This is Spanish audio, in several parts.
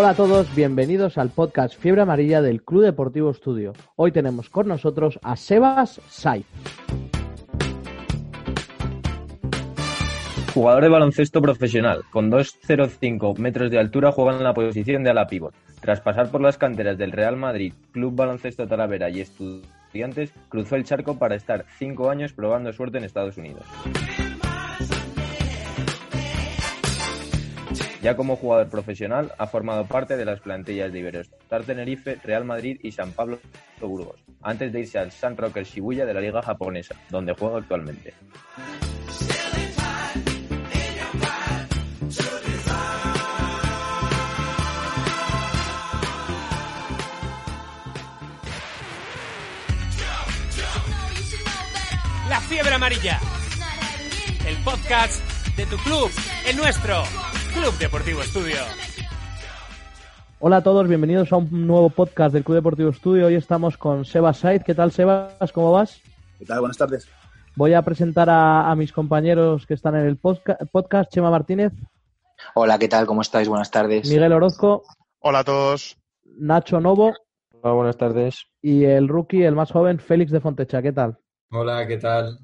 Hola a todos, bienvenidos al podcast Fiebre Amarilla del Club Deportivo Estudio. Hoy tenemos con nosotros a Sebas Saiz. Jugador de baloncesto profesional, con 2,05 metros de altura, juega en la posición de ala pívot. Tras pasar por las canteras del Real Madrid, Club Baloncesto Talavera y Estudiantes, cruzó el charco para estar cinco años probando suerte en Estados Unidos. Ya como jugador profesional, ha formado parte de las plantillas de Iberostar Tenerife, Real Madrid y San Pablo Burgos, antes de irse al San Rocker Shibuya de la liga japonesa, donde juega actualmente. La fiebre amarilla. El podcast de tu club, el nuestro, Club Deportivo Estudio. Hola a todos, bienvenidos a un nuevo podcast del Club Deportivo Estudio. Hoy estamos con Sebas Saiz. ¿Qué tal, Sebas? ¿Cómo vas? ¿Qué tal? Buenas tardes. Voy a presentar a, a mis compañeros que están en el podca- podcast. Chema Martínez, Hola, ¿qué tal? ¿Cómo estáis? Buenas tardes. Miguel Orozco, Hola a todos. Nacho Novo Hola, buenas tardes. y el rookie, el más joven, Félix de Fontecha. ¿Qué tal? Hola, ¿qué tal?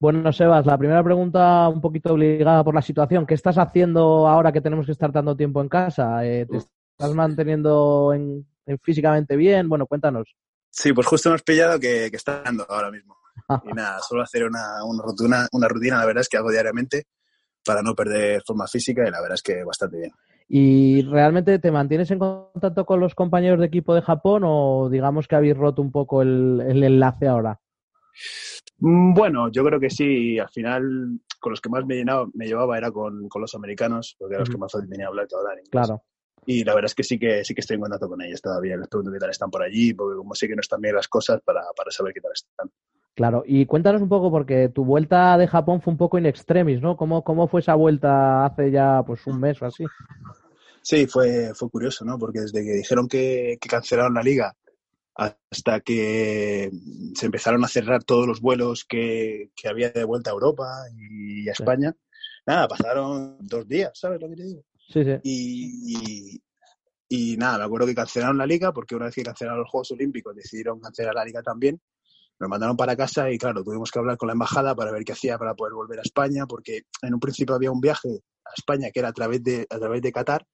Bueno, Sebas, la primera pregunta un poquito obligada por la situación. ¿Qué estás haciendo ahora que tenemos que estar tanto tiempo en casa? Eh, ¿Te estás manteniendo en, en físicamente bien? Bueno, cuéntanos. Sí, pues justo hemos pillado que, que está dando ahora mismo. Y nada, solo hacer una, una, rutina, una rutina, la verdad es que hago diariamente para no perder forma física y la verdad es que bastante bien. ¿Y realmente te mantienes en contacto con los compañeros de equipo de Japón o digamos que habéis roto un poco el, el enlace ahora? Mm, Bueno, yo creo que sí. Al final, con los que más me, llenaba, me llevaba era con, con los americanos, porque eran los que más fácil tenía hablar y todo hablar inglés. Claro. Y la verdad es que sí que sí que estoy en contacto con ellos todavía. Les pregunto qué tal están por allí, porque como sé que no están bien las cosas, para, para saber qué tal están. Claro, y cuéntanos un poco, porque tu vuelta de Japón fue un poco in extremis, ¿no? ¿Cómo, cómo fue esa vuelta hace ya pues un mes o así? Sí, fue, fue curioso, ¿no? Porque desde que dijeron que, que cancelaron la liga hasta que se empezaron a cerrar todos los vuelos que, que había de vuelta a Europa y a Sí. España, nada, pasaron dos días, ¿sabes lo que te digo? Sí, sí. Y, y, y nada, me acuerdo que cancelaron la liga porque una vez que cancelaron los Juegos Olímpicos decidieron cancelar la liga también. Nos mandaron para casa y claro, tuvimos que hablar con la embajada para ver qué hacía para poder volver a España, porque en un principio había un viaje a España que era a través de, a través de Qatar,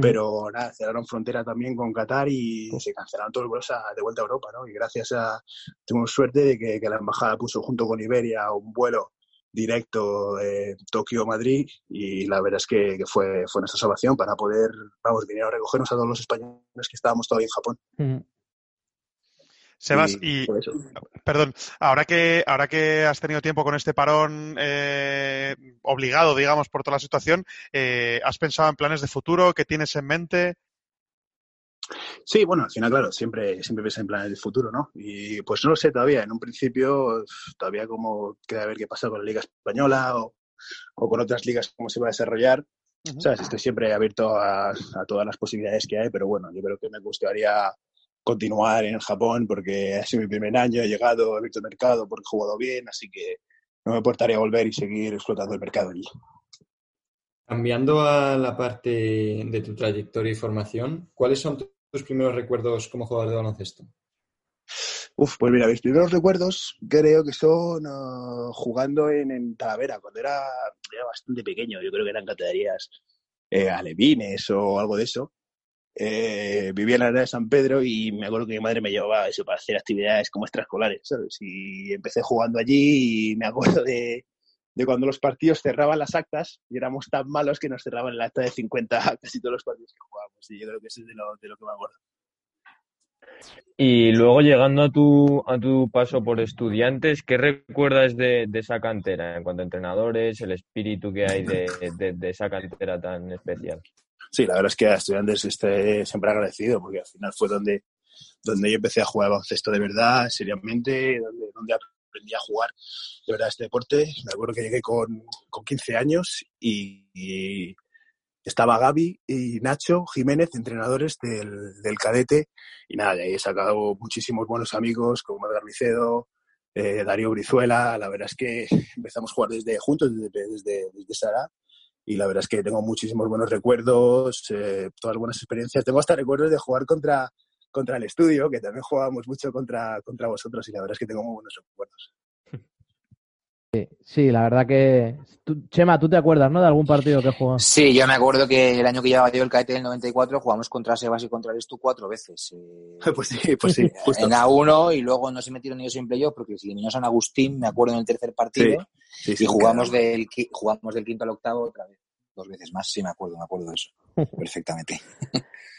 pero nada, cerraron frontera también con Qatar y se cancelaron todos los vuelos de vuelta a Europa, ¿no? Y gracias a, tuvimos suerte de que, que la embajada puso junto con Iberia un vuelo directo de Tokio-Madrid y la verdad es que, que fue, fue nuestra salvación para poder, vamos, venir a recogernos a todos los españoles que estábamos todavía en Japón. Sebas, y eso. perdón, ahora que ahora que has tenido tiempo con este parón eh, obligado, digamos, por toda la situación, eh, ¿has pensado en planes de futuro? ¿Qué tienes en mente? Sí, bueno, al final, claro, siempre, siempre piensas en planes del futuro, ¿no? Y pues no lo sé todavía. En un principio, todavía como queda ver qué pasa con la Liga Española o, o con otras ligas, cómo se va a desarrollar. Ujú. ¿Sabes? Estoy siempre abierto a, a todas las posibilidades que hay, pero bueno, yo creo que me gustaría continuar en Japón porque ha sido mi primer año, he llegado, he visto el mercado porque he jugado bien, así que no me importaría volver y seguir explotando el mercado allí. Cambiando a la parte de tu trayectoria y formación, ¿cuáles son tu- tus primeros recuerdos como jugador de baloncesto? Uf, pues mira, mis primeros recuerdos creo que son ah, jugando en, en Talavera, cuando era, era bastante pequeño, yo creo que eran categorías eh, alevines o algo de eso. Eh, vivía en la área de San Pedro y me acuerdo que mi madre me llevaba eso para hacer actividades como extraescolares. Y empecé jugando allí y me acuerdo de, de cuando los partidos cerraban las actas y éramos tan malos que nos cerraban el acta de 50 casi todos los partidos que jugábamos. Y yo creo que eso es de lo, de lo que me acuerdo. Y luego llegando a tu, a tu paso por estudiantes, ¿qué recuerdas de, de esa cantera en cuanto a entrenadores, el espíritu que hay de- de esa cantera tan especial? Sí, la verdad es que a estudiantes esté siempre agradecido porque al final fue donde, donde yo empecé a jugar baloncesto de verdad, seriamente, donde, donde aprendí a jugar de verdad este deporte. Me acuerdo que llegué con, con 15 años y, estaba Gaby y Nacho Jiménez, entrenadores del, del cadete, y nada, de ahí he sacado muchísimos buenos amigos como Edgar eh, Darío Brizuela, la verdad es que empezamos a jugar desde juntos, desde, desde, desde Sara, y la verdad es que tengo muchísimos buenos recuerdos, eh, todas buenas experiencias. Tengo hasta recuerdos de jugar contra, contra el estudio, que también jugábamos mucho contra, contra vosotros, y la verdad es que tengo muy buenos recuerdos. Sí, la verdad que... Tú, Chema, ¿tú te acuerdas, no, de algún partido que jugó? Sí, yo me acuerdo que el año que llevaba yo el cadete del 94 jugamos contra Sebas y contra Estu cuatro veces. Eh, pues sí, pues sí. Justo. En A1 y luego no se metieron ellos en playoff porque se eliminó San Agustín, me acuerdo, en el tercer partido. Sí, sí, y sí, jugamos claro. del, jugamos del quinto al octavo otra vez. Dos veces más, sí, me acuerdo, me acuerdo de eso. Perfectamente.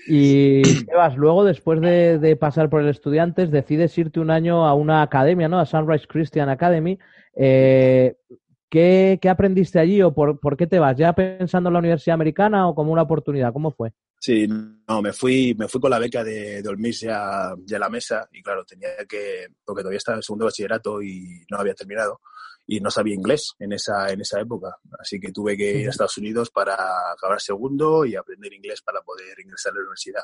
Y Sebas, luego, después de, de pasar por el Estudiantes, decides irte un año a una academia, ¿no? A Sunrise Christian Academy. Eh, ¿qué, qué aprendiste allí o por, por qué te vas? ¿Ya pensando en la universidad americana o como una oportunidad? ¿Cómo fue? Sí, no, me fui, me fui con la beca de, de Olmis ya, ya a la mesa y claro, tenía que, porque todavía estaba en segundo de bachillerato y no había terminado y no sabía inglés en esa, en esa época. Así que tuve que ir a Estados Unidos para acabar segundo y aprender inglés para poder ingresar a la universidad.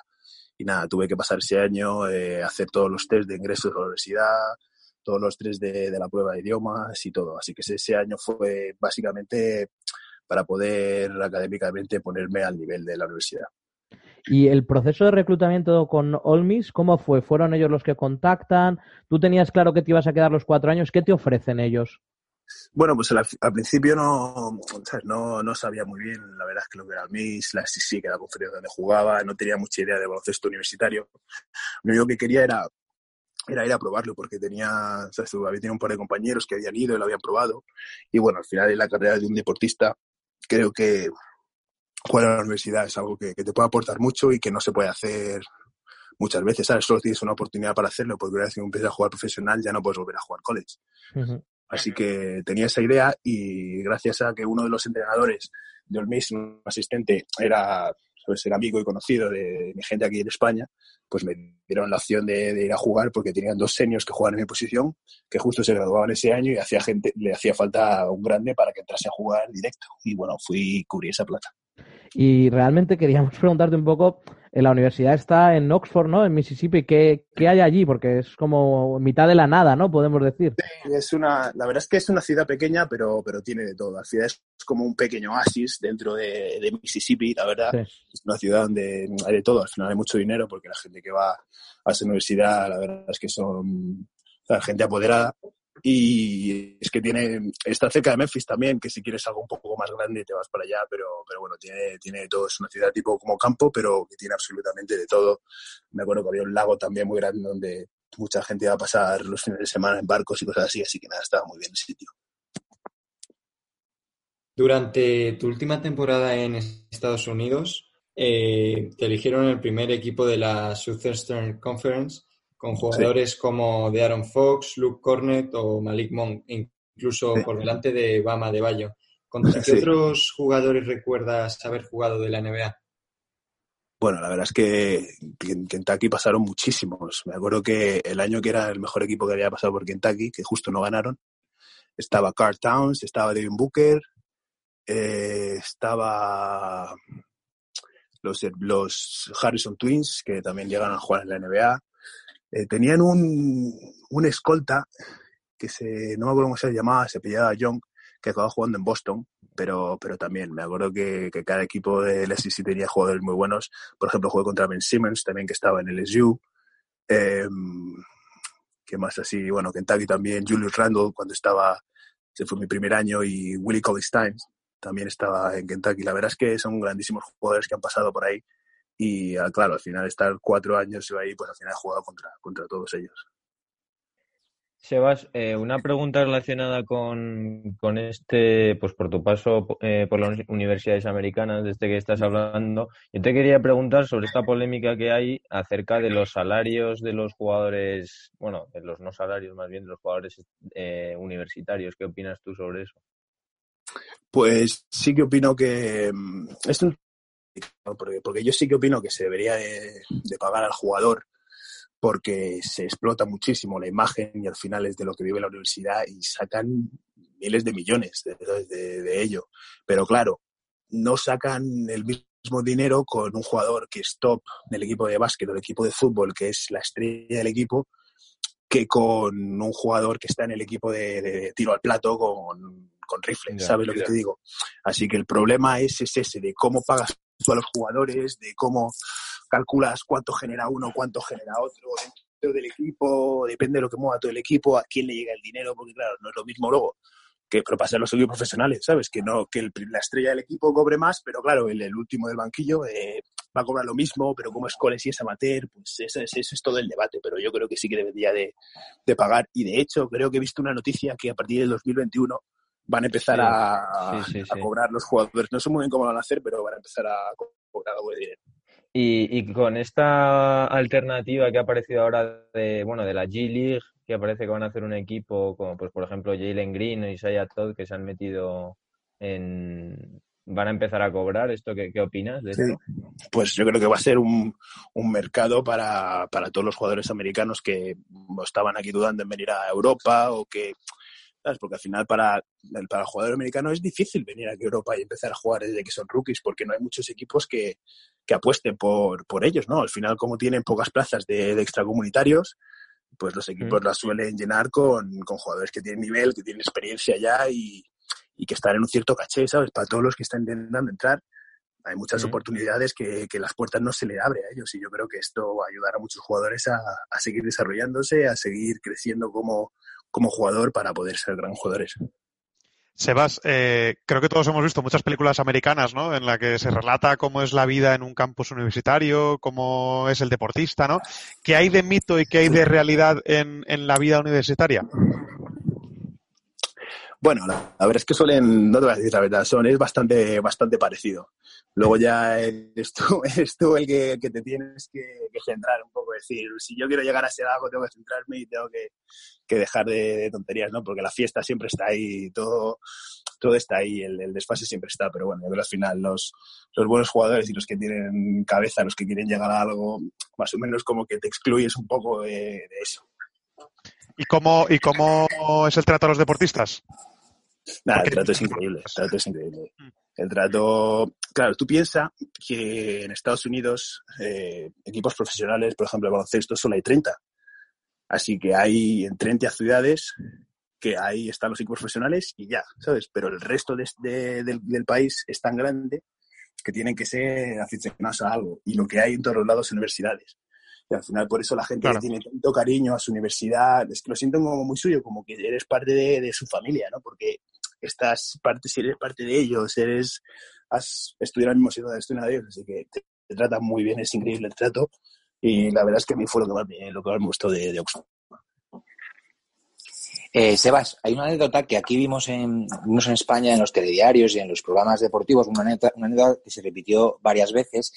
Y nada, tuve que pasar ese año, eh, hacer todos los test de ingreso a la universidad, todos los test de, de la prueba de idiomas y todo. Así que ese, ese año fue básicamente para poder académicamente ponerme al nivel de la universidad. Y el proceso de reclutamiento con Olmis, ¿cómo fue? ¿Fueron ellos los que contactan? ¿Tú tenías claro que te ibas a quedar los cuatro años? ¿Qué te ofrecen ellos? Bueno, pues al, al principio no, no, no sabía muy bien, la verdad es que lo que era el MIS, la SCC, que era la conferencia donde jugaba, no tenía mucha idea de baloncesto universitario. Lo único que quería era, era ir a probarlo, porque tenía, ¿sabes? tenido un par de compañeros que habían ido y lo habían probado. Y bueno, al final en la carrera de un deportista, creo que jugar a la universidad es algo que, que te puede aportar mucho y que no se puede hacer muchas veces, ¿sabes? Solo tienes una oportunidad para hacerlo, porque una vez que empiezas a jugar profesional ya no puedes volver a jugar college. Ujú. Así que tenía esa idea y gracias a que uno de los entrenadores de Olmis, un asistente, era, pues, era amigo y conocido de mi gente aquí en España, pues me dieron la opción de, ir a jugar porque tenían dos seniors que jugaban en mi posición, que justo se graduaban ese año y hacía gente, le hacía falta un grande para que entrase a jugar directo. Y bueno, fui y cubrí esa plaza. Y realmente queríamos preguntarte un poco, en la universidad está en Oxford, ¿no? En Mississippi, ¿qué, qué hay allí? Porque es como mitad de la nada, ¿no? Podemos decir. Es una, la verdad es que es una ciudad pequeña, pero, pero tiene de todo. La ciudad es como un pequeño oasis dentro de, de Mississippi, la verdad. Sí. Es una ciudad donde hay de todo. Al final hay mucho dinero porque la gente que va a esa universidad, la verdad es que son o sea, gente apoderada. Y es que tiene, está cerca de Memphis también, que si quieres algo un poco más grande te vas para allá, pero, pero bueno, tiene, tiene todo. Es una ciudad tipo como campo, pero que tiene absolutamente de todo. Me acuerdo que había un lago también muy grande donde mucha gente iba a pasar los fines de semana en barcos y cosas así, así que nada, estaba muy bien el sitio. Durante tu última temporada en Estados Unidos, eh, te eligieron el primer equipo de la Southeastern Conference con jugadores como De'Aaron Fox, Luke Cornett o Malik Monk, incluso Sí. por delante de Bama de Bayo. ¿Contra qué Sí. otros jugadores recuerdas haber jugado de la NBA? Bueno, la verdad es que en Kentucky pasaron muchísimos. Me acuerdo que el año que era el mejor equipo que había pasado por Kentucky, que justo no ganaron, estaba Carl Towns, estaba Devin Booker, eh, estaba los, los Harrison Twins, que también llegaron a jugar en la NBA. Eh, tenían un, un escolta que se, no me acuerdo cómo se llamaba, se pillaba Young, que acababa jugando en Boston, pero, pero también me acuerdo que, que cada equipo del SEC tenía jugadores muy buenos. Por ejemplo, jugué contra Ben Simmons, también que estaba en el SU. Eh, ¿Qué más así? Bueno, Kentucky también, Julius Randle cuando estaba, ese fue mi primer año, y Willie Cauley-Stein también estaba en Kentucky. La verdad es que son grandísimos jugadores que han pasado por ahí y ah, claro, al final estar cuatro años ahí, pues al final he jugado contra, contra todos ellos. Sebas, eh, una pregunta relacionada con, con este, pues por tu paso eh, por las universidades americanas, desde que estás hablando. Yo te quería preguntar sobre esta polémica que hay acerca de los salarios de los jugadores, bueno, de los no salarios más bien, de los jugadores eh, universitarios. ¿Qué opinas tú sobre eso? Pues sí que opino que mm, es porque, porque yo sí que opino que se debería de, de pagar al jugador porque se explota muchísimo la imagen y al final es de lo que vive la universidad y sacan miles de millones de, de- de ello. Pero claro, no sacan el mismo dinero con un jugador que es top del equipo de básquet o del equipo de fútbol, que es la estrella del equipo, que con un jugador que está en el equipo de, de tiro al plato con, con rifle, Ya, ¿sabes lo que te digo? Así que el problema es, es ese, de cómo pagas tú a los jugadores, de cómo calculas cuánto genera uno, cuánto genera otro dentro del equipo, depende de lo que mueva todo el equipo, a quién le llega el dinero, porque claro, no es lo mismo luego que pero los equipos profesionales, ¿sabes? Que no que el- la estrella del equipo cobre más, pero claro, el, el último del banquillo eh, va a cobrar lo mismo, pero como es coles y es amateur, pues ese, ese- ese es todo el debate, pero yo creo que sí que debería de, de pagar. Y de hecho, creo que he visto una noticia que a partir del 2021 van a empezar Sí, a, sí, sí, a sí. cobrar los jugadores. No sé muy bien cómo lo van a hacer, pero van a empezar a co- cobrar algo de dinero. Y, y con esta alternativa que ha aparecido ahora de, bueno, de la G League, que aparece que van a hacer un equipo como, pues, por ejemplo, Jalen Green o Isaiah Todd, que se han metido en... Van a empezar a cobrar. ¿Esto qué, qué opinas de esto? Pues yo creo que va a ser un, un mercado para, para todos los jugadores americanos que estaban aquí dudando en venir a Europa o que, ¿sabes? Porque al final para el, para el jugador americano es difícil venir aquí a Europa y empezar a jugar desde que son rookies porque no hay muchos equipos que, que apuesten por, por ellos, ¿no? Al final, como tienen pocas plazas de, de extracomunitarios, pues los equipos Mm. las suelen llenar con, con jugadores que tienen nivel, que tienen experiencia ya y, y que están en un cierto caché, ¿sabes? Para todos los que están intentando entrar, hay muchas Mm. oportunidades que, que las puertas no se le abren a ellos y yo creo que esto va a ayudar a muchos jugadores a, a seguir desarrollándose, a seguir creciendo como, como jugador para poder ser gran jugadores. Sebas, eh, creo que todos hemos visto muchas películas americanas, ¿no? En la que se relata cómo es la vida en un campus universitario, cómo es el deportista, ¿no? ¿Qué hay de mito y qué hay de realidad en, en la vida universitaria? Bueno, la, la verdad es que suelen, no te voy a decir la verdad, son, es bastante, bastante parecido. Luego ya eres tú, el que, te tienes que, centrar un poco, decir, si yo quiero llegar a ser algo, tengo que centrarme y tengo que, dejar de, de tonterías, ¿no? Porque la fiesta siempre está ahí, todo, todo está ahí, el, el desfase siempre está, pero bueno, yo creo que al final los, los buenos jugadores y los que tienen cabeza, los que quieren llegar a algo, más o menos como que te excluyes un poco de, de eso. ¿Y cómo, ¿Y cómo es el trato a los deportistas? Nada, el trato es increíble, el trato es increíble. El trato, claro, tú piensas que en Estados Unidos eh, equipos profesionales, por ejemplo, de baloncesto, solo hay 30. Así que hay en 30 ciudades que ahí están los equipos profesionales y ya, ¿sabes? Pero el resto de- de- del, del país es tan grande que tienen que ser aficionados a algo. Y lo que hay en todos los lados son universidades. Y al final, por eso la gente Claro. tiene tanto cariño a su universidad, es que lo sienten como muy suyo, como que eres parte de, de su familia, ¿no? Porque estás parte, si eres parte de ellos, eres, has estudiado en el mismo sitio donde estudian de ellos, así que te, te tratan muy bien, es increíble el trato. Y la verdad es que a mí fue lo que más me, lo que más me gustó de, de Oxford. Eh, Sebas, hay una anécdota que aquí vimos en, vimos en España en los telediarios y en los programas deportivos, una anécdota, una anécdota que se repitió varias veces,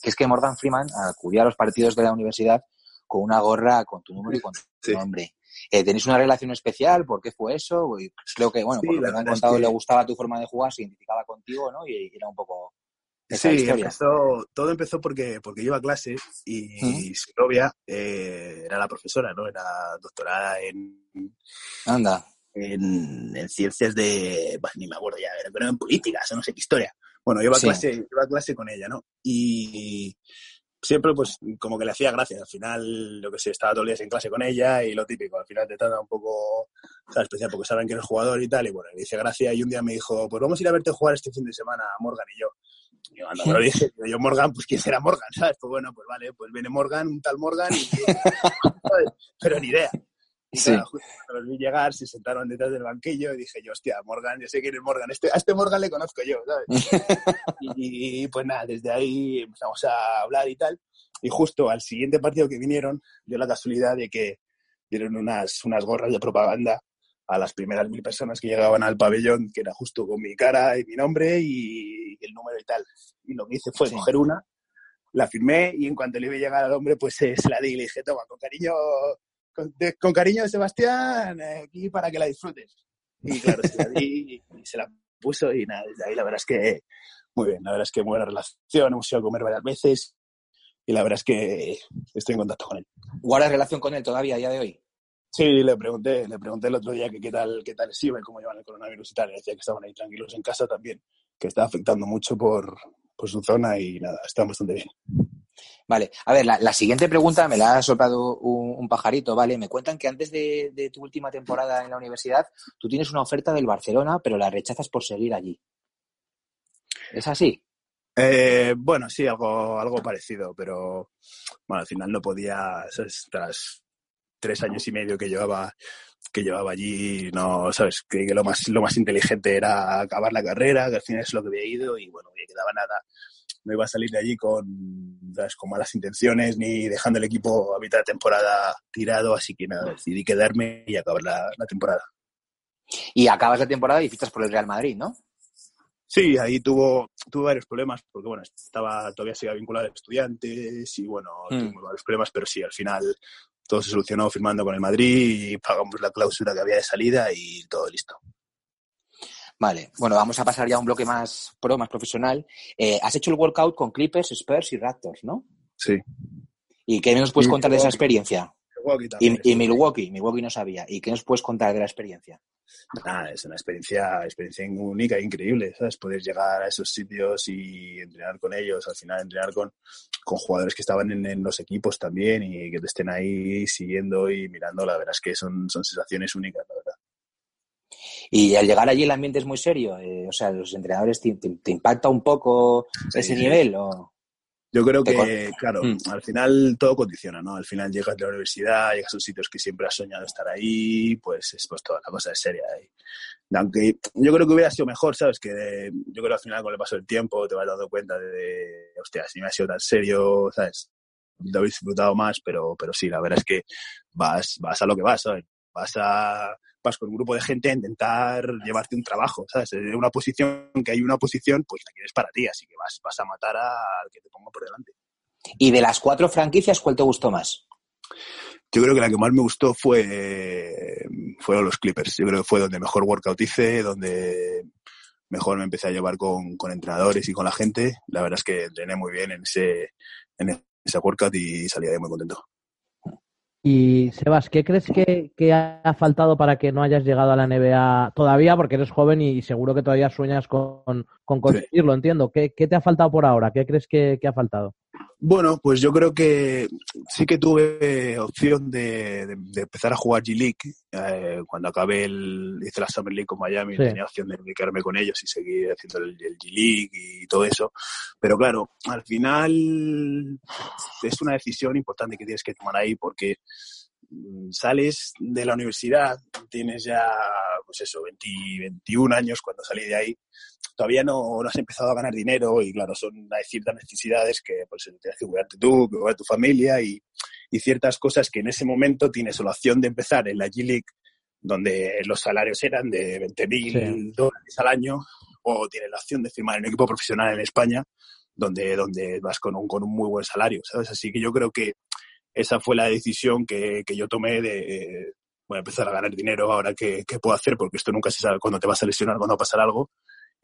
que es que Morgan Freeman acudía a los partidos de la universidad con una gorra con tu número y con tu Sí. nombre. Eh, ¿Tenéis una relación especial? ¿Por qué fue eso? Y creo que, bueno, Sí, por lo la que me han es contado, que- le gustaba tu forma de jugar, se identificaba contigo, ¿no? Y era un poco esa Sí, historia. empezó, todo empezó porque, porque yo iba a clase y su novia eh, era la profesora, ¿no? Era doctorada en, Anda. en, en ciencias de, bah, ni me acuerdo ya, pero en políticas o no sé qué historia. Bueno, yo iba, Sí. a clase, iba a clase con ella, ¿no? Y siempre pues como que le hacía gracia. Al final, lo que sé, estaba todos los días en clase con ella y lo típico. Al final te trata un poco, ¿sabes? Especial porque saben que eres jugador y tal. Y bueno, le hice gracia y un día me dijo, pues vamos a ir a verte jugar este fin de semana, Morgan y yo. Y yo, anda, me lo dije, yo Morgan, pues quién será Morgan, ¿sabes? Pues bueno, pues vale, pues viene Morgan, un tal Morgan y ¿sabes? pero ni idea. Y Sí. claro, justo los vi llegar, se sentaron detrás del banquillo y dije yo, hostia, Morgan, yo sé quién es Morgan, este, a este Morgan le conozco yo, ¿sabes? y, y, pues nada, desde ahí empezamos a hablar y tal. Y justo al siguiente partido que vinieron, dio la casualidad de que dieron unas, unas gorras de propaganda a las primeras mil personas que llegaban al pabellón, que era justo con mi cara y mi nombre y el número y tal. Y lo que hice fue Sí. coger una, la firmé y en cuanto le vi llegar al hombre, pues eh, se la di y le dije, toma, con cariño, con, de- con cariño, Sebastián, eh, aquí para que la disfrutes. Y claro, se la di y se la puso y nada, desde ahí la verdad es que muy bien. La verdad es que buena relación, hemos ido a comer varias veces y la verdad es que estoy en contacto con él. ¿Guardas relación con él todavía a día de hoy? Sí, le pregunté, le pregunté el otro día que qué tal, qué tal iba y cómo llevan el coronavirus y tal. Le decía que estaban ahí tranquilos en casa también, que está afectando mucho por, por su zona y nada, están bastante bien. Vale, a ver, la, la siguiente pregunta me la ha soplado un, un, pajarito, ¿vale? Me cuentan que antes de, de, tu última temporada en la universidad, tú tienes una oferta del Barcelona, pero la rechazas por seguir allí. ¿Es así? Eh, bueno, sí, algo, algo parecido, pero bueno, al final no podía, tras tres años y medio que llevaba que llevaba allí, no, sabes, creí que lo más, lo más inteligente era acabar la carrera, que al final es lo que había ido y bueno, me quedaba nada. No iba a salir de allí con, ¿sabes? con malas intenciones ni dejando el equipo a mitad de temporada tirado, así que nada, decidí quedarme y acabar la, la temporada. Y acabas la temporada y fichas por el Real Madrid, ¿no? Sí, ahí tuvo, tuvo varios problemas, porque bueno, estaba, todavía seguía vinculado a estudiantes y bueno, mm. tuvo varios problemas, pero sí, al final todo se solucionó firmando con el Madrid y pagamos la cláusula que había de salida y todo listo. Vale, bueno, vamos a pasar ya a un bloque más pro, más profesional. Eh, has hecho el workout con Clippers, Spurs y Raptors, ¿no? Sí. ¿Y qué nos puedes contar de esa experiencia? Y, y Milwaukee, Milwaukee no sabía. ¿Y qué nos puedes contar de la experiencia? Nada, es una experiencia, experiencia única e increíble, ¿sabes? Poder llegar a esos sitios y entrenar con ellos, al final entrenar con, con jugadores que estaban en, en, los equipos también y que te estén ahí siguiendo y mirando, la verdad es que son, son sensaciones únicas, la verdad. Y al llegar allí el ambiente es muy serio, eh, o sea, los entrenadores te, te, te impacta un poco sí, ese nivel o... Yo creo que, claro, mm. al final todo condiciona, ¿no? Al final llegas de la universidad, llegas a sitios que siempre has soñado estar ahí, pues es pues toda la cosa es seria. Y, aunque yo creo que hubiera sido mejor, ¿sabes? Que de, yo creo que al final con el paso del tiempo te vas dando cuenta de, de hostia, si me ha sido tan serio, ¿sabes? Lo habéis disfrutado más, pero, pero sí, la verdad es que vas, vas a lo que vas, ¿sabes? Vas a, vas con un grupo de gente a intentar llevarte un trabajo, ¿sabes? En una posición que hay una posición, pues la quieres para ti, así que vas, vas a matar al que te ponga por delante. Y de las cuatro franquicias, ¿cuál te gustó más? Yo creo que la que más me gustó fue fueron los Clippers. Yo creo que fue donde mejor workout hice, donde mejor me empecé a llevar con, con entrenadores y con la gente. La verdad es que entrené muy bien en ese, en ese workout y salí de ahí muy contento. Y Sebas, ¿qué crees que, que, ha faltado para que no hayas llegado a la NBA todavía? Porque eres joven y seguro que todavía sueñas con, con conseguirlo, sí. entiendo. ¿Qué, ¿Qué, te ha faltado por ahora? ¿Qué crees que, que, ha faltado? Bueno, pues yo creo que sí que tuve opción de, de, de empezar a jugar G-League. Eh, cuando acabé el, hice la Summer League con Miami, sí. tenía opción de dedicarme con ellos y seguir haciendo el, el G-League y todo eso. Pero claro, al final es una decisión importante que tienes que tomar ahí porque sales de la universidad, tienes ya, pues eso, 20, 21 años cuando salí de ahí, todavía no, no, has empezado a ganar dinero y claro, son hay ciertas necesidades que pues tienes que cuidarte tú, que cuidar tu familia y, y, ciertas cosas que en ese momento tienes la opción de empezar en la G-League donde los salarios eran de 20 mil sí. dólares al año o tienes la opción de firmar en un equipo profesional en España donde, donde vas con un, con un muy buen salario, ¿sabes? Así que yo creo que esa fue la decisión que, que yo tomé de, voy a empezar a ganar dinero ahora que, que, puedo hacer, porque esto nunca se sabe cuándo te vas a lesionar, cuándo va a pasar algo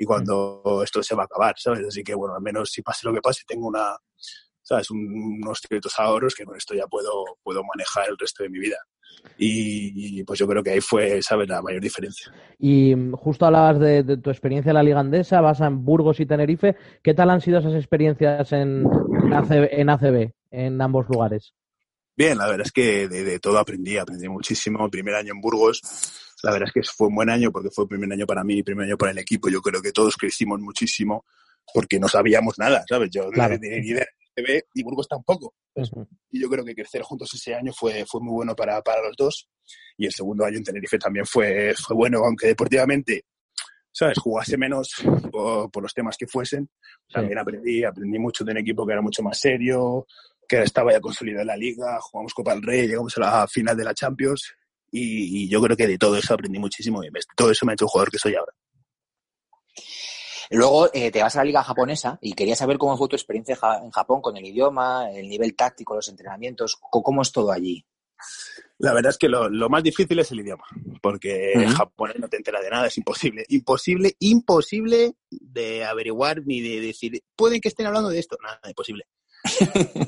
y cuando mm. esto se va a acabar, ¿sabes? Así que, bueno, al menos si pase lo que pase, tengo una, ¿sabes? Un, unos ciertos ahorros que con esto ya puedo, puedo manejar el resto de mi vida. Y, y, pues yo creo que ahí fue, ¿sabes? La mayor diferencia. Y justo hablabas de, de, tu experiencia en la Liga Andesa, vas en Burgos y Tenerife. ¿Qué tal han sido esas experiencias en, en, ACB, en ACB, en ambos lugares? Bien, la verdad es que de, de, todo aprendí, aprendí muchísimo. Primer año en Burgos, la verdad es que fue un buen año porque fue el primer año para mí, primer año para el equipo. Yo creo que todos crecimos muchísimo porque no sabíamos nada, ¿sabes? Yo claro. no tenía ni idea de y Burgos tampoco. Uh -huh. Y yo creo que crecer juntos ese año fue, fue muy bueno para, para los dos. Y el segundo año en Tenerife también fue, fue bueno, aunque deportivamente ¿sabes? Jugase menos por, por, los temas que fuesen. También sí. aprendí, aprendí mucho de un equipo que era mucho más serio, que estaba ya consolidado en la liga, jugamos Copa del Rey, llegamos a la final de la Champions y, y yo creo que de todo eso aprendí muchísimo y todo eso me ha hecho el jugador que soy ahora. Luego eh, te vas a la liga japonesa y quería saber cómo fue tu experiencia en Japón con el idioma, el nivel táctico, los entrenamientos, cómo es todo allí. La verdad es que lo, lo más difícil es el idioma, porque Ujú. japonés no te entera de nada, es imposible, imposible, imposible de averiguar ni de decir, pueden que estén hablando de esto, nada, imposible.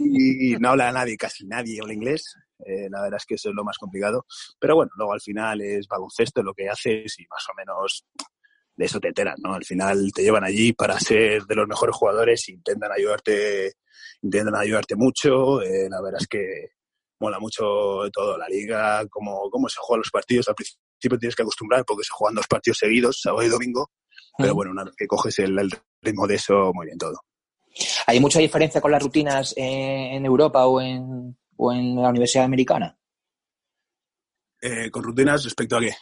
Y no habla nadie, casi nadie habla inglés, eh, la verdad es que eso es lo más complicado, pero bueno, luego al final es baloncesto lo que haces y más o menos de eso te enteras, ¿no? Al final te llevan allí para ser de los mejores jugadores e intentan ayudarte, intentan ayudarte mucho, eh, la verdad es que mola mucho todo, la liga, cómo, cómo se juegan los partidos. Al principio tienes que acostumbrar porque se juegan dos partidos seguidos, sábado y domingo, pero Mm. bueno, una vez que coges el, el ritmo de eso, muy bien todo. ¿Hay mucha diferencia con las rutinas eh, en Europa o en, o en la Universidad Americana? Eh, con rutinas respecto a qué?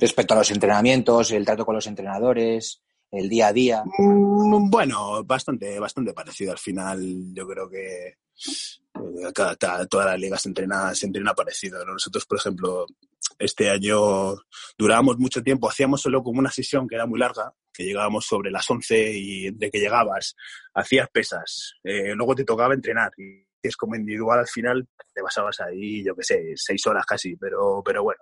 Respecto a los entrenamientos, el trato con los entrenadores, el día a día. Mm, Bueno, bastante, bastante parecido. Al final, yo creo que eh, cada, cada- todas las ligas se entrena, se entrena parecido. ¿no? Nosotros, por ejemplo, este año durábamos mucho tiempo, hacíamos solo como una sesión que era muy larga, que llegábamos sobre las 11 y entre que llegabas, hacías pesas, eh, luego te tocaba entrenar y es como individual al final, te basabas ahí, yo qué sé, seis horas casi, pero, pero bueno,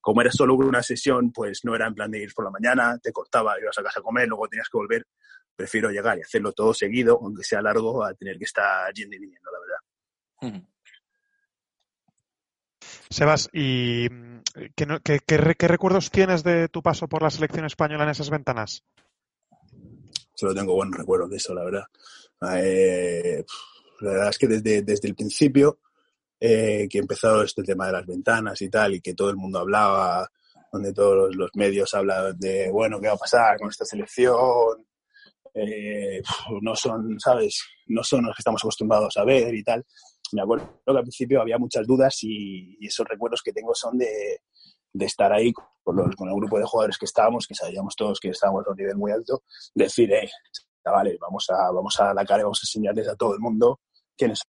como era solo una sesión, pues no era en plan de ir por la mañana, te cortaba, ibas a casa a comer, luego tenías que volver. Prefiero llegar y hacerlo todo seguido, aunque sea largo, a tener que estar yendo y viniendo, la verdad. Sebas, ¿y mm, qué, qué- qué qué recuerdos tienes de tu paso por la selección española en esas ventanas? Solo tengo buenos recuerdos de eso, la verdad. Eh, la verdad es que desde, desde el principio eh, que empezó este tema de las ventanas y tal, y que todo el mundo hablaba, donde todos los, los medios hablan de, bueno, ¿qué va a pasar con esta selección? Eh, no son, ¿sabes? No son los que estamos acostumbrados a ver y tal. Me acuerdo que al principio había muchas dudas y, esos recuerdos que tengo son de, de estar ahí con, los- con el grupo de jugadores que estábamos, que sabíamos todos que estábamos a un nivel muy alto, decir, eh, chavales, vamos a, vamos a la cara y vamos a enseñarles a todo el mundo quiénes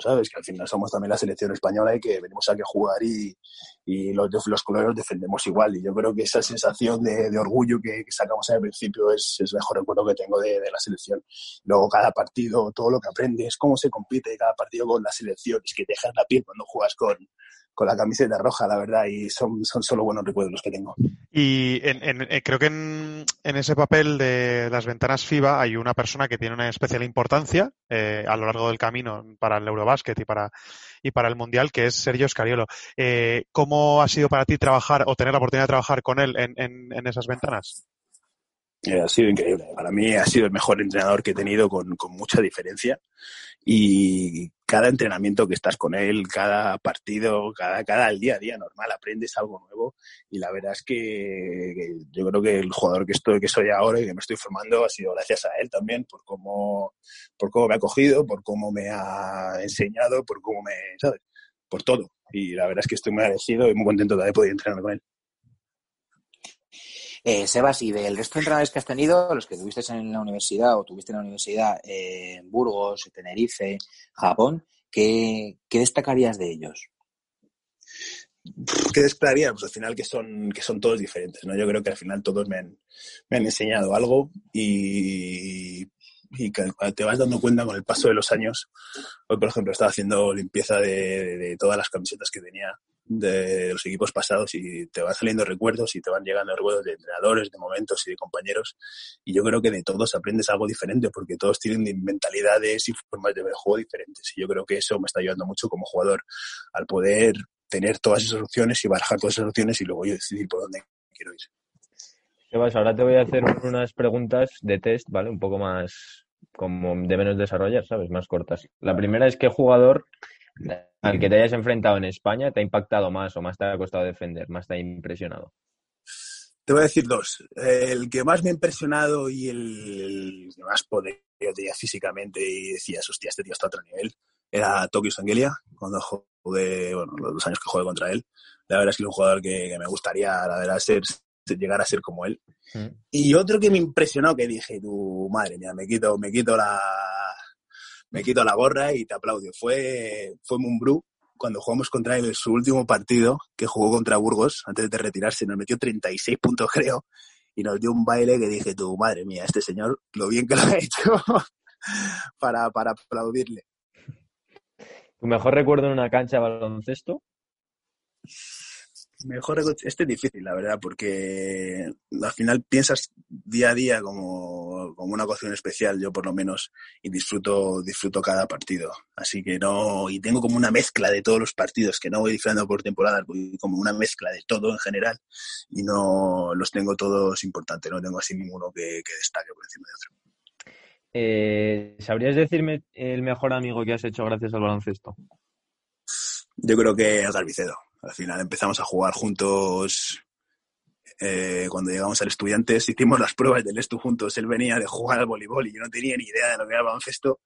¿sabes? Que al final somos también la selección española y que venimos aquí a jugar y, y los, los colores defendemos igual. Y yo creo que esa sensación de, de orgullo que, que sacamos al principio es, es el mejor recuerdo que tengo de, de la selección. Luego cada partido, todo lo que aprendes, cómo se compite cada partido con la selección, es que te dejas la piel cuando juegas con, con la camiseta roja, la verdad, y son, son solo buenos recuerdos los que tengo. Y en- en- eh, creo que en, en ese papel de las ventanas FIBA hay una persona que tiene una especial importancia eh, a lo largo del camino para el Eurobásquet y para, y para el Mundial, que es Sergio Scariolo. Eh, ¿Cómo ha sido para ti trabajar o tener la oportunidad de trabajar con él en, en- en esas ventanas? Ha sido increíble. Para mí ha sido el mejor entrenador que he tenido con, con mucha diferencia. Y cada entrenamiento que estás con él, cada partido, cada, cada día a día normal, aprendes algo nuevo. Y la verdad es que, yo creo que el jugador que estoy, que soy ahora y que me estoy formando ha sido gracias a él también, por cómo, por cómo me ha acogido, por cómo me ha enseñado, por cómo me, ¿sabes? Por todo. Y la verdad es que estoy muy agradecido y muy contento de haber podido entrenar con él. Eh, Sebas, y del resto de entrenadores que has tenido, los que tuviste en la universidad o tuviste en la universidad eh, en Burgos, Tenerife, Japón, ¿qué, qué destacarías de ellos? ¿Qué destacaría? Pues al final que son, que son todos diferentes, ¿no? Yo creo que al final todos me han, me han enseñado algo y, que te vas dando cuenta con el paso de los años. Hoy, por ejemplo, estaba haciendo limpieza de todas las camisetas que tenía de los equipos pasados y te van saliendo recuerdos y te van llegando recuerdos de entrenadores, de momentos y de compañeros. Y yo creo que de todos aprendes algo diferente porque todos tienen mentalidades y formas de ver el juego diferentes. Y yo creo que eso me está ayudando mucho como jugador al poder tener todas esas opciones y barajar todas esas opciones y luego yo decidir por dónde quiero ir. Sebas, ahora te voy a hacer unas preguntas de test, ¿vale? Un poco más como de menos desarrollar, ¿sabes? Más cortas. La primera es qué jugador al que te hayas enfrentado en España te ha impactado más o más te ha costado defender, más te ha impresionado. Te voy a decir dos. El que más me ha impresionado y el, el que más poder yo tenía físicamente y decías, hostia, este tío está a otro nivel, era Tokio Sangelia, cuando jugué, bueno, los dos años que jugué contra él. La verdad es que es un jugador que, que me gustaría, la verdad, ser, llegar a ser como él. Mm. Y otro que me impresionó, que dije, tu madre mía, me quito, me quito la me quito la gorra y te aplaudo. Fue, fue Mumbrú cuando jugamos contra él en su último partido, que jugó contra Burgos, antes de retirarse, nos metió 36 puntos, creo, y nos dio un baile que dije, tu madre mía, este señor, lo bien que lo ha hecho para, para aplaudirle. ¿Tu mejor recuerdo en una cancha de baloncesto? Mejor este es difícil, la verdad, porque al final piensas día a día como, como una ocasión especial, yo por lo menos, y disfruto, disfruto cada partido. Así que no, y tengo como una mezcla de todos los partidos, que no voy disfrutando por temporada, voy como una mezcla de todo en general, y no los tengo todos importantes, no tengo así ninguno que, que destaque por encima de otro. Eh, ¿Sabrías decirme el mejor amigo que has hecho gracias al baloncesto? Yo creo que el Garbicedo al final empezamos a jugar juntos eh, cuando llegamos al Estudiantes, hicimos las pruebas del Estu juntos. Él venía de jugar al voleibol y yo no tenía ni idea de lo que era el baloncesto.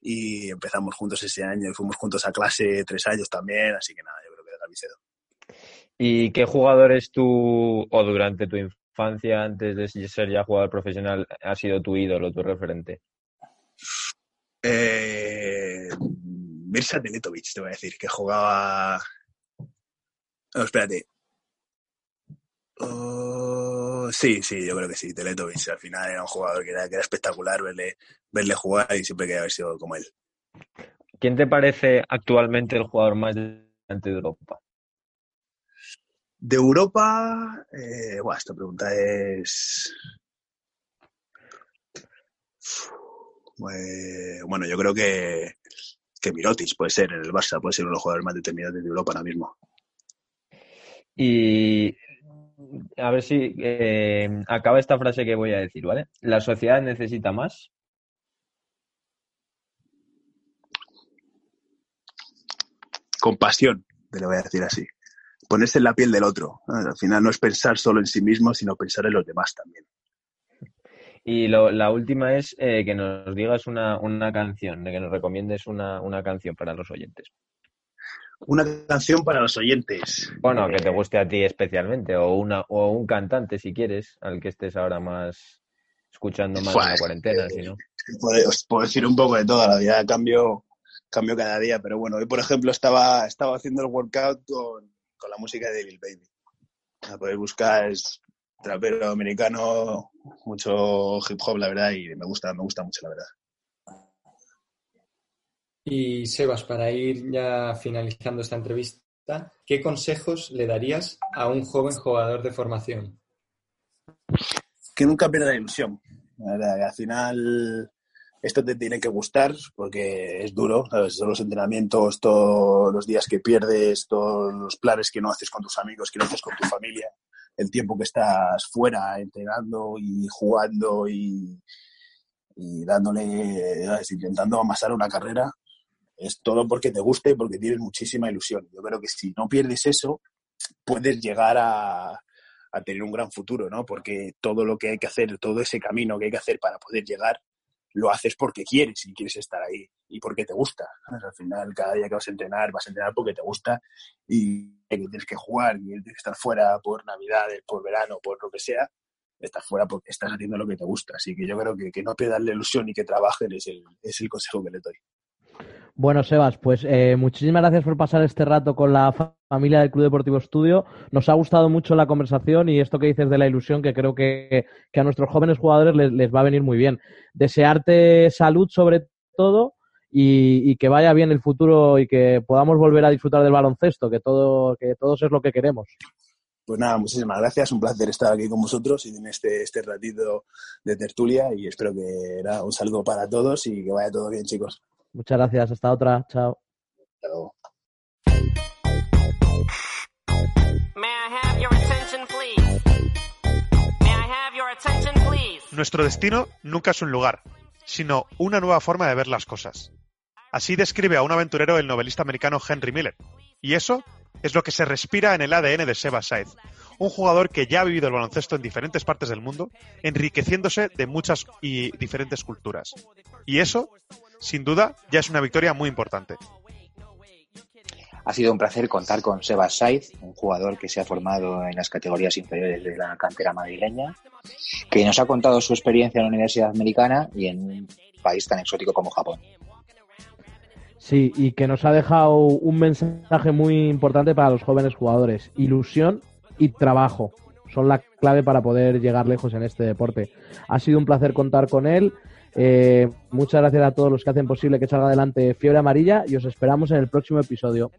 Y empezamos juntos ese año y fuimos juntos a clase tres años también. Así que nada, yo creo que de Gavicedo. ¿Y qué jugadores tú, o durante tu infancia, antes de ser ya jugador profesional, ha sido tu ídolo, tu referente? Eh, Mirza Teletovic, te voy a decir, que jugaba no, espérate. Oh, sí, sí, yo creo que sí. Teletovic al final era un jugador que era, espectacular verle, verle jugar y siempre quería haber sido como él. ¿Quién te parece actualmente el jugador más delante de Europa? De Europa, eh, esta pregunta es. Eh, bueno, yo creo que, que Mirotic puede ser en el Barça, puede ser uno de los jugadores más determinantes de Europa ahora mismo. Y a ver si eh, acaba esta frase que voy a decir, ¿vale? ¿La sociedad necesita más? Compasión, te lo voy a decir así. Ponerse en la piel del otro. Al final no es pensar solo en sí mismo, sino pensar en los demás también. Y la última es eh, que nos digas una, una canción, que nos recomiendes una, una canción para los oyentes una canción para los oyentes. Bueno, que te guste a ti especialmente, o, una, o un cantante si quieres, al que estés ahora más escuchando más en la cuarentena, si no. Os puedo decir un poco de todo, la vida cambio, cambio cada día, pero bueno, hoy por ejemplo estaba, estaba haciendo el workout con, con la música de Lil Baby. La podéis buscar, es trapero americano, mucho hip hop, la verdad, y me gusta, me gusta mucho, la verdad. Y Sebas, para ir ya finalizando esta entrevista, ¿qué consejos le darías a un joven jugador de formación? Que nunca pierda la ilusión. al final esto te tiene que gustar porque es duro, ¿sabes? Son los entrenamientos, todos los días que pierdes, todos los planes que no haces con tus amigos, que no haces con tu familia, el tiempo que estás fuera entrenando y jugando y dándole, intentando amasar una carrera, es todo porque te guste y porque tienes muchísima ilusión. Yo creo que si no pierdes eso, puedes llegar a, a tener un gran futuro, ¿no? Porque todo lo que hay que hacer, todo ese camino que hay que hacer para poder llegar, lo haces porque quieres y quieres estar ahí y porque te gusta. Al final, cada día que vas a entrenar, vas a entrenar porque te gusta y tienes que jugar y tienes que estar fuera por Navidad, por verano, por lo que sea, estás fuera porque estás haciendo lo que te gusta. Así que yo creo que, que no pierdas la ilusión y que trabajen es el, es el consejo que le doy. Bueno, Sebas, pues eh, muchísimas gracias por pasar este rato con la familia del Club Deportivo Estudio. Nos ha gustado mucho la conversación y esto que dices de la ilusión, que creo que, a nuestros jóvenes jugadores les, va a venir muy bien. Desearte salud sobre todo y, que vaya bien el futuro y que podamos volver a disfrutar del baloncesto, que, todo, que todos es lo que queremos. Pues nada, muchísimas gracias. Un placer estar aquí con vosotros y en este, este ratito de tertulia y espero que era un saludo para todos y que vaya todo bien, chicos. Muchas gracias. Hasta otra. Chao. Nuestro destino nunca es un lugar, sino una nueva forma de ver las cosas. Así describe a un aventurero el novelista americano Henry Miller. Y eso es lo que se respira en el ADN de Seba Said, un jugador que ya ha vivido el baloncesto en diferentes partes del mundo, enriqueciéndose de muchas y diferentes culturas. Y eso sin duda, ya es una victoria muy importante. Ha sido un placer contar con Sebas Saiz, un jugador que se ha formado en las categorías inferiores de la cantera madrileña, que nos ha contado su experiencia en la Universidad Americana y en un país tan exótico como Japón. Sí, y que nos ha dejado un mensaje muy importante para los jóvenes jugadores. Ilusión y trabajo son la clave para poder llegar lejos en este deporte. Ha sido un placer contar con él. Eh, muchas gracias a todos los que hacen posible que salga adelante Fiebre Amarilla y os esperamos en el próximo episodio.